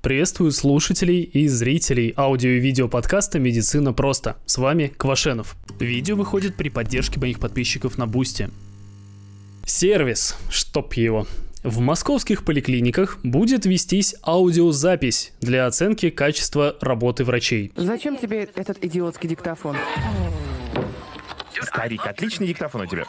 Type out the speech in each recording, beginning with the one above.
Приветствую слушателей и зрителей аудио и видео подкаста «Медицина просто». С вами Квашенов. Видео выходит при поддержке моих подписчиков на Boosty. Сервис, чтоб его. В московских поликлиниках будет вестись аудиозапись для оценки качества работы врачей. Зачем тебе этот идиотский диктофон? Старик, отличный диктофон у тебя.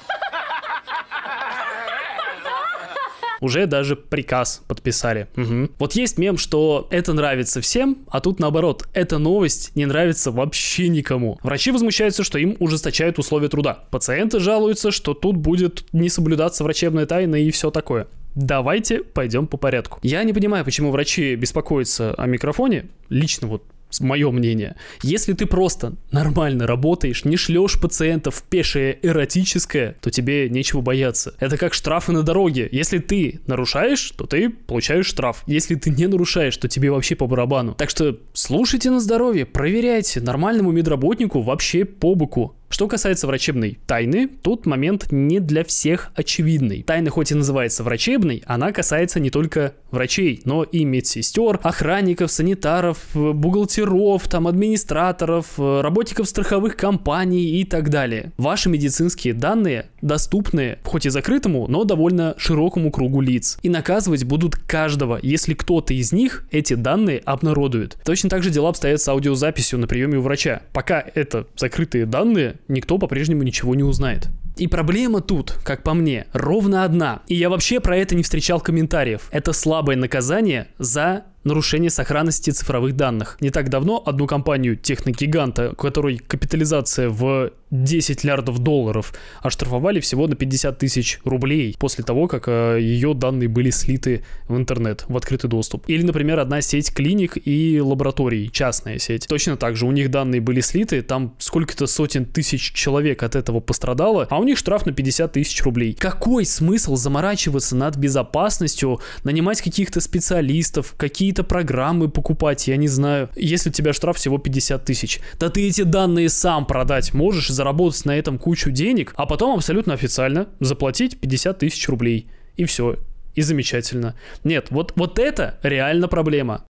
Уже даже приказ подписали. Мгм. Вот есть мем, что это нравится всем, а тут наоборот, эта новость не нравится вообще никому. Врачи возмущаются, что им ужесточают условия труда. Пациенты жалуются, что тут будет не соблюдаться врачебная тайна и все такое. Давайте пойдем по порядку. Я не понимаю, почему врачи беспокоятся о микрофоне. Лично вот мое мнение. Если ты просто нормально работаешь, не шлешь пациентов пешее эротическое, то тебе нечего бояться. Это как штрафы на дороге. Если ты нарушаешь, то ты получаешь штраф. Если ты не нарушаешь, то тебе вообще по барабану. Так что слушайте на здоровье, проверяйте. Нормальному медработнику вообще по боку. Что касается врачебной тайны, тут момент не для всех очевидный. Тайна хоть и называется врачебной, она касается не только врачей, но и медсестер, охранников, санитаров, бухгалтеров, там, администраторов, работников страховых компаний и так далее. Ваши медицинские данные доступны, хоть и закрытому, но довольно широкому кругу лиц. И наказывать будут каждого, если кто-то из них эти данные обнародует. Точно так же дела обстоят с аудиозаписью на приеме у врача. Пока это закрытые данные, никто по-прежнему ничего не узнает. И проблема тут, как по мне, ровно одна. И я вообще про это не встречал комментариев. Это слабое наказание за нарушение сохранности цифровых данных. Не так давно одну компанию техногиганта, у которой капитализация в 10 миллиардов долларов, оштрафовали всего на 50 тысяч рублей после того, как э, ее данные были слиты в интернет, в открытый доступ. Или, например, одна сеть клиник и лабораторий, частная сеть. Точно так же, у них данные были слиты, там сколько-то сотен тысяч человек от этого пострадало, а у них штраф на 50 тысяч рублей. Какой смысл заморачиваться над безопасностью, нанимать каких-то специалистов, какие-то программы покупать, я не знаю, если у тебя штраф всего 50 тысяч? Да ты эти данные сам продать можешь, заработать на этом кучу денег, а потом абсолютно официально заплатить 50 тысяч рублей. И все. И замечательно. Нет, вот, вот это реально проблема.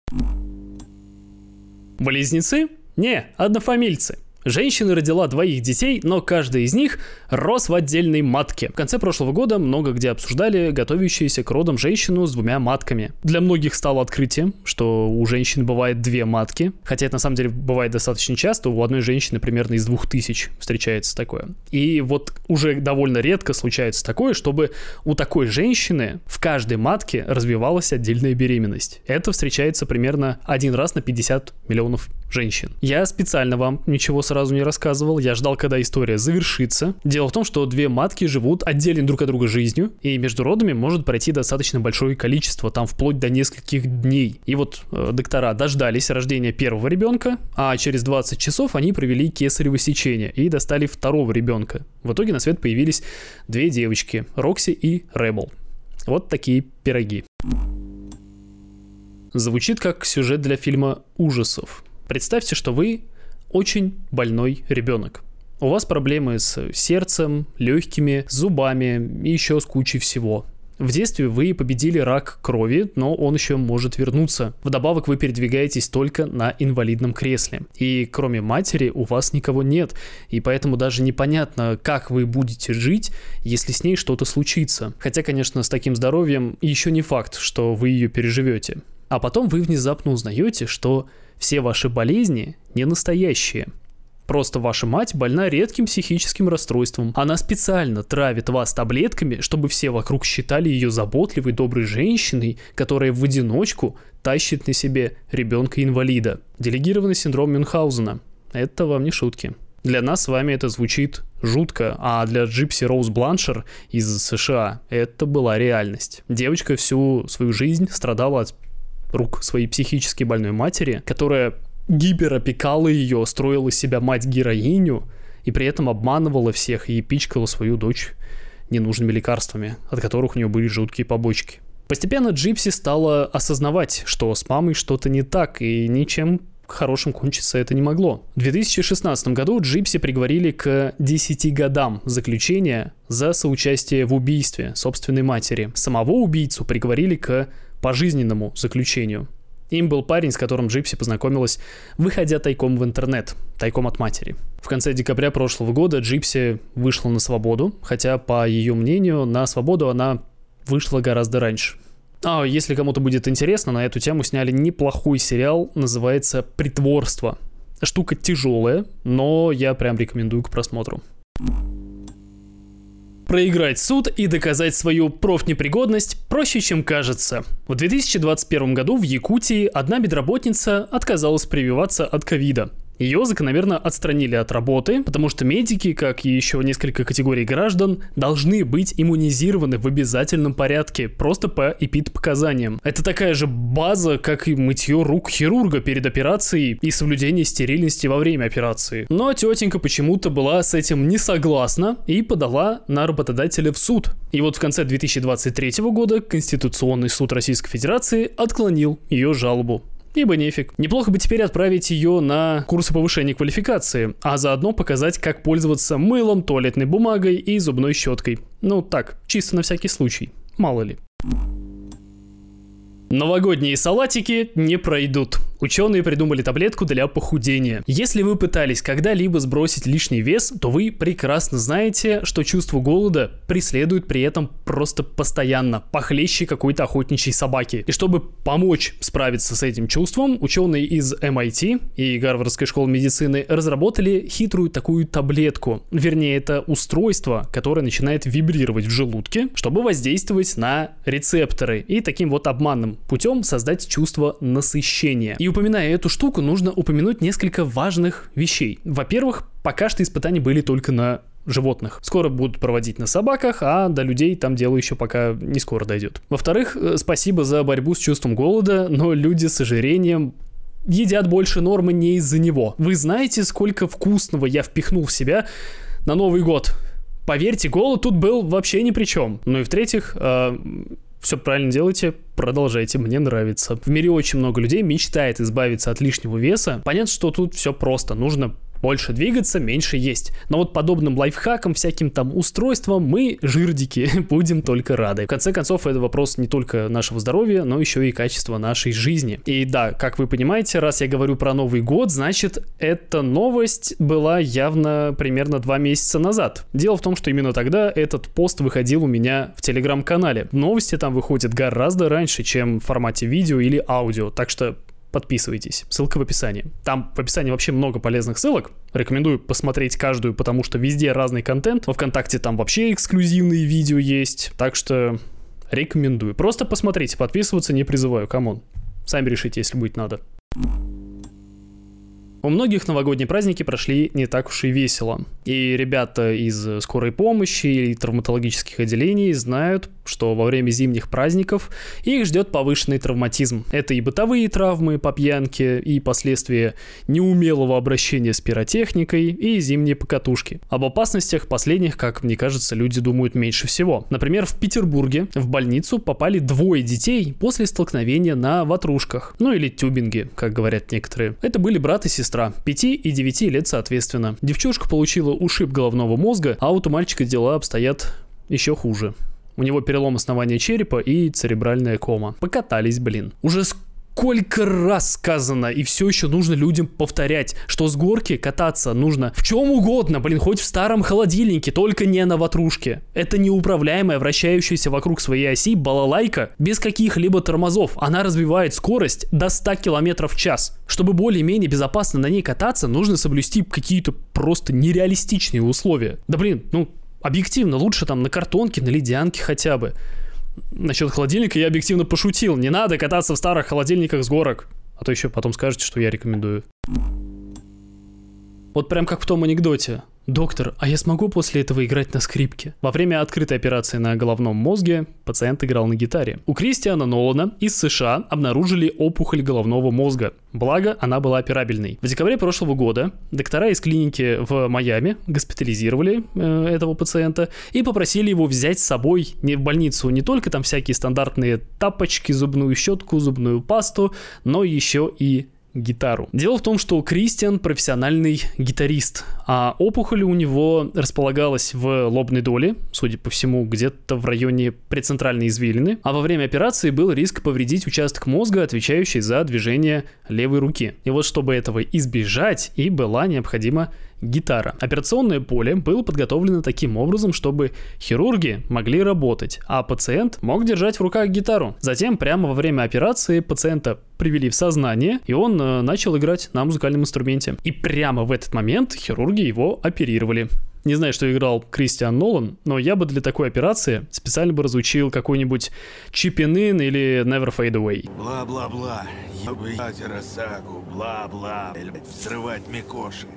Близнецы? Не, однофамильцы. Женщина родила двоих детей, но каждый из них рос в отдельной матке. В конце прошлого года много где обсуждали готовящуюся к родам женщину с двумя матками. Для многих стало открытием, что у женщин бывает две матки, хотя это на самом деле бывает достаточно часто, у одной женщины примерно из двух тысяч встречается такое. И вот уже довольно редко случается такое, чтобы у такой женщины в каждой матке развивалась отдельная беременность. Это встречается примерно один раз на 50 миллионов женщин. Я специально вам ничего сразу не рассказывал, я ждал, когда история завершится. Дело в том, что две матки живут отдельно друг от друга жизнью, и между родами может пройти достаточно большое количество, там вплоть до нескольких дней. И вот э, доктора дождались рождения первого ребенка, а через 20 часов они провели кесарево сечение и достали второго ребенка. В итоге на свет появились две девочки, Рокси и Ребл. Вот такие пироги. Звучит как сюжет для фильма ужасов. Представьте, что вы очень больной ребенок. У вас проблемы с сердцем, легкими, зубами и еще с кучей всего. В детстве вы победили рак крови, но он еще может вернуться. Вдобавок вы передвигаетесь только на инвалидном кресле. И кроме матери у вас никого нет. И поэтому даже непонятно, как вы будете жить, если с ней что-то случится. Хотя, конечно, с таким здоровьем еще не факт, что вы ее переживете. А потом вы внезапно узнаете, что все ваши болезни не настоящие. Просто ваша мать больна редким психическим расстройством. Она специально травит вас таблетками, чтобы все вокруг считали ее заботливой, доброй женщиной, которая в одиночку тащит на себе ребенка-инвалида. Делегированный синдром Мюнхгаузена. Это вам не шутки. Для нас с вами это звучит жутко, а для Джипси Роуз Бланшер из США это была реальность. Девочка всю свою жизнь страдала от рук своей психически больной матери, которая гиперопекала ее, строила себя мать-героиню и при этом обманывала всех и пичкала свою дочь ненужными лекарствами, от которых у нее были жуткие побочки. Постепенно Джипси стала осознавать, что с мамой что-то не так, и ничем хорошим кончиться это не могло. В 2016 году Джипси приговорили к 10 годам заключения за соучастие в убийстве собственной матери. Самого убийцу приговорили к пожизненному заключению. Им был парень, с которым Джипси познакомилась, выходя тайком в интернет, тайком от матери. В конце декабря прошлого года Джипси вышла на свободу, хотя, по ее мнению, на свободу она вышла гораздо раньше. А если кому-то будет интересно, на эту тему сняли неплохой сериал, называется «Притворство». Штука тяжелая, но я прям рекомендую к просмотру. Проиграть суд и доказать свою профнепригодность проще, чем кажется. В 2021 году в Якутии одна медработница отказалась прививаться от ковида. Ее закономерно отстранили от работы, потому что медики, как и еще несколько категорий граждан, должны быть иммунизированы в обязательном порядке, просто по эпид-показаниям. Это такая же база, как и мытье рук хирурга перед операцией и соблюдение стерильности во время операции. Но тетенька почему-то была с этим не согласна и подала на работодателя в суд. И вот в конце 2023 года Конституционный суд Российской Федерации отклонил ее жалобу ибо нефиг. Неплохо бы теперь отправить ее на курсы повышения квалификации, а заодно показать, как пользоваться мылом, туалетной бумагой и зубной щеткой. Ну так, чисто на всякий случай, мало ли. Новогодние салатики не пройдут. Ученые придумали таблетку для похудения. Если вы пытались когда-либо сбросить лишний вес, то вы прекрасно знаете, что чувство голода преследует при этом просто постоянно, похлеще какой-то охотничьей собаки. И чтобы помочь справиться с этим чувством, ученые из MIT и Гарвардской школы медицины разработали хитрую такую таблетку. Вернее, это устройство, которое начинает вибрировать в желудке, чтобы воздействовать на рецепторы и таким вот обманным путем создать чувство насыщения. И упоминая эту штуку, нужно упомянуть несколько важных вещей. Во-первых, пока что испытания были только на животных. Скоро будут проводить на собаках, а до людей там дело еще пока не скоро дойдет. Во-вторых, э, спасибо за борьбу с чувством голода, но люди с ожирением едят больше нормы не из-за него. Вы знаете, сколько вкусного я впихнул в себя на Новый год? Поверьте, голод тут был вообще ни при чем. Ну и в-третьих, э, все правильно делаете, продолжайте, мне нравится. В мире очень много людей мечтает избавиться от лишнего веса. Понятно, что тут все просто. Нужно больше двигаться, меньше есть. Но вот подобным лайфхакам, всяким там устройствам мы, жирдики, будем только рады. В конце концов, это вопрос не только нашего здоровья, но еще и качества нашей жизни. И да, как вы понимаете, раз я говорю про Новый год, значит, эта новость была явно примерно два месяца назад. Дело в том, что именно тогда этот пост выходил у меня в телеграм-канале. Новости там выходят гораздо раньше, чем в формате видео или аудио, так что подписывайтесь. Ссылка в описании. Там в описании вообще много полезных ссылок. Рекомендую посмотреть каждую, потому что везде разный контент. Во ВКонтакте там вообще эксклюзивные видео есть. Так что рекомендую. Просто посмотрите, подписываться не призываю, come on. Сами решите, если будет надо. У многих новогодние праздники прошли не так уж и весело. И ребята из скорой помощи и травматологических отделений знают, что во время зимних праздников их ждет повышенный травматизм. Это и бытовые травмы по пьянке, и последствия неумелого обращения с пиротехникой, и зимние покатушки. Об опасностях последних, как мне кажется, люди думают меньше всего. Например, в Петербурге в больницу попали двое детей после столкновения на ватрушках. Ну или тюбинге, как говорят некоторые. Это были брат и сестра сестра, 5 и 9 лет соответственно. Девчушка получила ушиб головного мозга, а вот у мальчика дела обстоят еще хуже. У него перелом основания черепа и церебральная кома. Покатались, блин. Уже сколько раз сказано, и все еще нужно людям повторять, что с горки кататься нужно в чем угодно, блин, хоть в старом холодильнике, только не на ватрушке. Это неуправляемая, вращающаяся вокруг своей оси балалайка без каких-либо тормозов. Она развивает скорость до 100 км в час. Чтобы более-менее безопасно на ней кататься, нужно соблюсти какие-то просто нереалистичные условия. Да блин, ну, объективно, лучше там на картонке, на ледянке хотя бы. Насчет холодильника я объективно пошутил. Не надо кататься в старых холодильниках с горок. А то еще потом скажете, что я рекомендую. Вот прям как в том анекдоте. «Доктор, а я смогу после этого играть на скрипке?» Во время открытой операции на головном мозге пациент играл на гитаре. У Кристиана Нолана из США обнаружили опухоль головного мозга. Благо, она была операбельной. В декабре прошлого года доктора из клиники в Майами госпитализировали э, этого пациента и попросили его взять с собой не в больницу не только там всякие стандартные тапочки, зубную щетку, зубную пасту, но еще и гитару. Дело в том, что Кристиан профессиональный гитарист, а опухоль у него располагалась в лобной доле, судя по всему, где-то в районе прецентральной извилины, а во время операции был риск повредить участок мозга, отвечающий за движение левой руки. И вот чтобы этого избежать, и была необходима гитара. Операционное поле было подготовлено таким образом, чтобы хирурги могли работать, а пациент мог держать в руках гитару. Затем прямо во время операции пациента привели в сознание, и он э, начал играть на музыкальном инструменте. И прямо в этот момент хирурги его оперировали. Не знаю, что играл Кристиан Нолан, но я бы для такой операции специально бы разучил какой-нибудь In или Never Fade Away. Бла-бла-бла. Ебать Росаку. Бла-бла. Взрывать Микоши.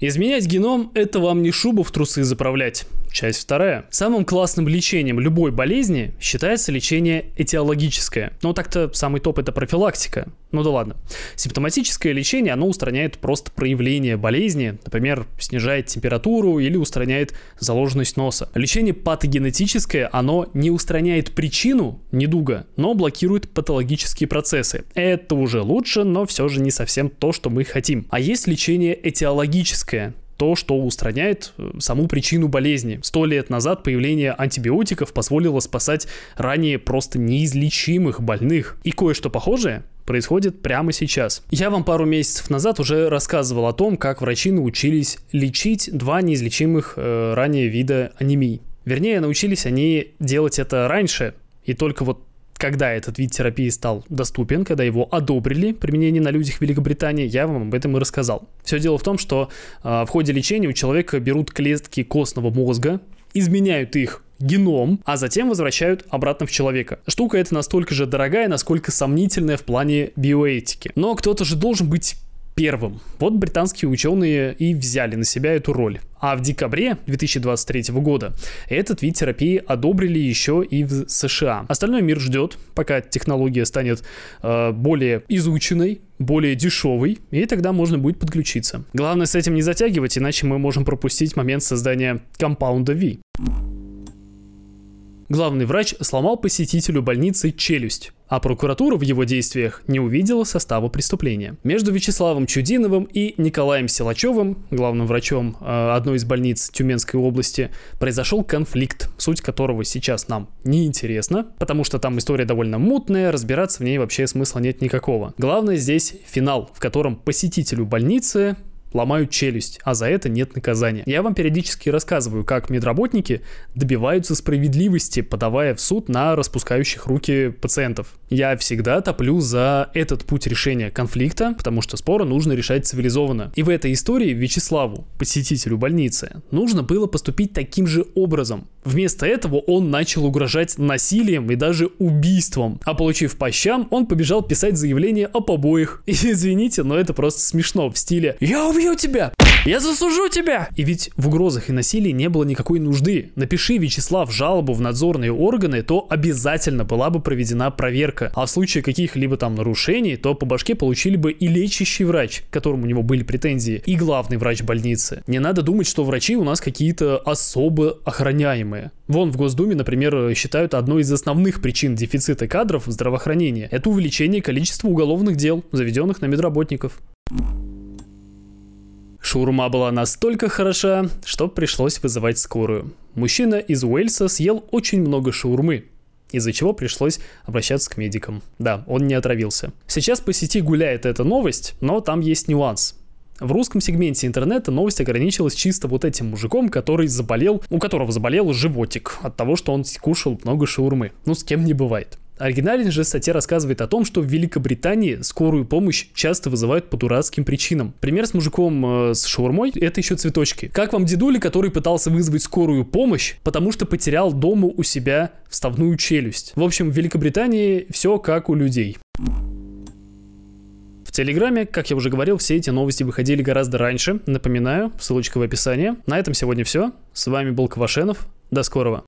Изменять геном – это вам не шубу в трусы заправлять. Часть вторая. Самым классным лечением любой болезни считается лечение этиологическое. Ну так-то самый топ это профилактика. Ну да ладно. Симптоматическое лечение, оно устраняет просто проявление болезни, например, снижает температуру или устраняет заложенность носа. Лечение патогенетическое, оно не устраняет причину недуга, но блокирует патологические процессы. Это уже лучше, но все же не совсем то, что мы хотим. А есть лечение этиологическое, то, что устраняет э, саму причину болезни. Сто лет назад появление антибиотиков позволило спасать ранее просто неизлечимых больных. И кое-что похожее происходит прямо сейчас. Я вам пару месяцев назад уже рассказывал о том, как врачи научились лечить два неизлечимых э, ранее вида анемии. Вернее, научились они делать это раньше, и только вот когда этот вид терапии стал доступен, когда его одобрили применение на людях в Великобритании, я вам об этом и рассказал. Все дело в том, что э, в ходе лечения у человека берут клетки костного мозга, изменяют их геном, а затем возвращают обратно в человека. Штука эта настолько же дорогая, насколько сомнительная в плане биоэтики. Но кто-то же должен быть первым. Вот британские ученые и взяли на себя эту роль. А в декабре 2023 года этот вид терапии одобрили еще и в США. Остальной мир ждет, пока технология станет э, более изученной, более дешевой, и тогда можно будет подключиться. Главное с этим не затягивать, иначе мы можем пропустить момент создания компаунда V. Главный врач сломал посетителю больницы челюсть, а прокуратура в его действиях не увидела состава преступления. Между Вячеславом Чудиновым и Николаем Силачевым, главным врачом э, одной из больниц Тюменской области, произошел конфликт, суть которого сейчас нам не интересна, потому что там история довольно мутная, разбираться в ней вообще смысла нет никакого. Главное здесь финал, в котором посетителю больницы ломают челюсть, а за это нет наказания. Я вам периодически рассказываю, как медработники добиваются справедливости, подавая в суд на распускающих руки пациентов. Я всегда топлю за этот путь решения конфликта, потому что споры нужно решать цивилизованно. И в этой истории Вячеславу, посетителю больницы, нужно было поступить таким же образом. Вместо этого он начал угрожать насилием и даже убийством. А получив по щам, он побежал писать заявление о побоях. И извините, но это просто смешно в стиле «Я убью тебя! Я засужу тебя!» И ведь в угрозах и насилии не было никакой нужды. Напиши, Вячеслав, жалобу в надзорные органы, то обязательно была бы проведена проверка. А в случае каких-либо там нарушений, то по башке получили бы и лечащий врач, к которому у него были претензии, и главный врач больницы. Не надо думать, что врачи у нас какие-то особо охраняемые. Вон в Госдуме, например, считают одной из основных причин дефицита кадров в здравоохранении – это увеличение количества уголовных дел, заведенных на медработников. Шаурма была настолько хороша, что пришлось вызывать скорую. Мужчина из Уэльса съел очень много шаурмы, из-за чего пришлось обращаться к медикам. Да, он не отравился. Сейчас по сети гуляет эта новость, но там есть нюанс. В русском сегменте интернета новость ограничилась чисто вот этим мужиком, который заболел, у которого заболел животик от того, что он кушал много шаурмы. Ну, с кем не бывает. Оригинальная же статья рассказывает о том, что в Великобритании скорую помощь часто вызывают по дурацким причинам. Пример с мужиком э, с шаурмой – это еще цветочки. Как вам дедуля, который пытался вызвать скорую помощь, потому что потерял дома у себя вставную челюсть? В общем, в Великобритании все как у людей. В Телеграме, как я уже говорил, все эти новости выходили гораздо раньше. Напоминаю, ссылочка в описании. На этом сегодня все. С вами был Квашенов. До скорого.